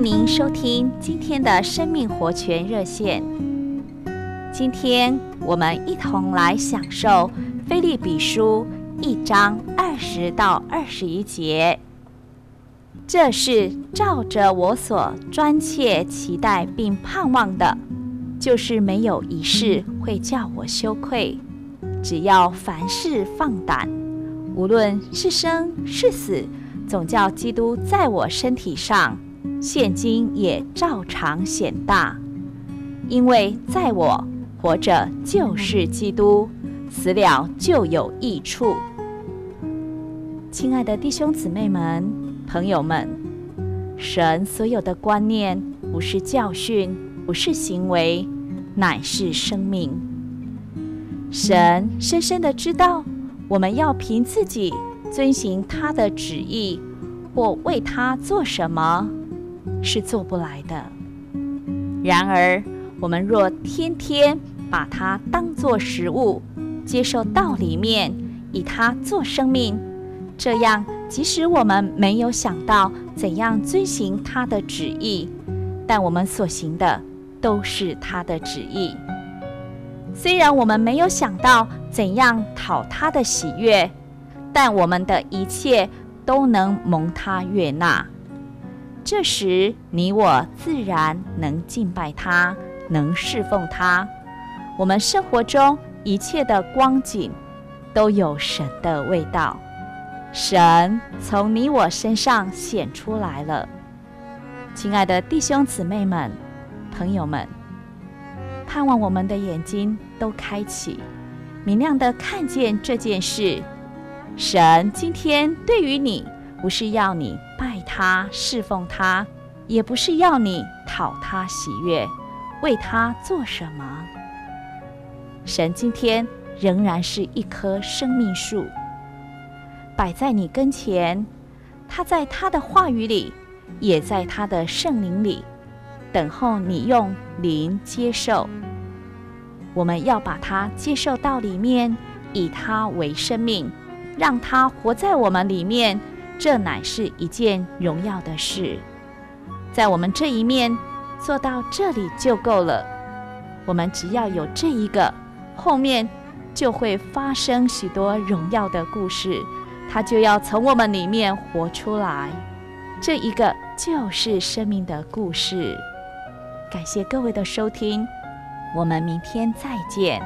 迎您收听今天的生命活泉热线。今天我们一同来享受腓立比书一章二十到二十一节。这是照着我所专切期待并盼望的，就是没有一事会叫我羞愧。只要凡事放胆，无论是生是死，总叫基督在我身体上。现今也照常显大，因为在我活着就是基督，死了就有益处。亲爱的弟兄姊妹们、朋友们，神所有的观念不是教训，不是行为，乃是生命。神深深的知道，我们要凭自己遵行他的旨意，或为他做什么。是做不来的。然而，我们若天天把它当作食物，接受道里面，以它做生命，这样，即使我们没有想到怎样遵行他的旨意，但我们所行的都是他的旨意。虽然我们没有想到怎样讨他的喜悦，但我们的一切都能蒙他悦纳。这时，你我自然能敬拜他，能侍奉他。我们生活中一切的光景，都有神的味道。神从你我身上显出来了。亲爱的弟兄姊妹们、朋友们，盼望我们的眼睛都开启，明亮的看见这件事。神今天对于你，不是要你拜他、侍奉他，也不是要你讨他喜悦，为他做什么。神今天仍然是一棵生命树，摆在你跟前。他在他的话语里，也在他的圣灵里，等候你用灵接受。我们要把它接受到里面，以他为生命，让他活在我们里面。这乃是一件荣耀的事，在我们这一面做到这里就够了。我们只要有这一个，后面就会发生许多荣耀的故事，它就要从我们里面活出来。这一个就是生命的故事。感谢各位的收听，我们明天再见。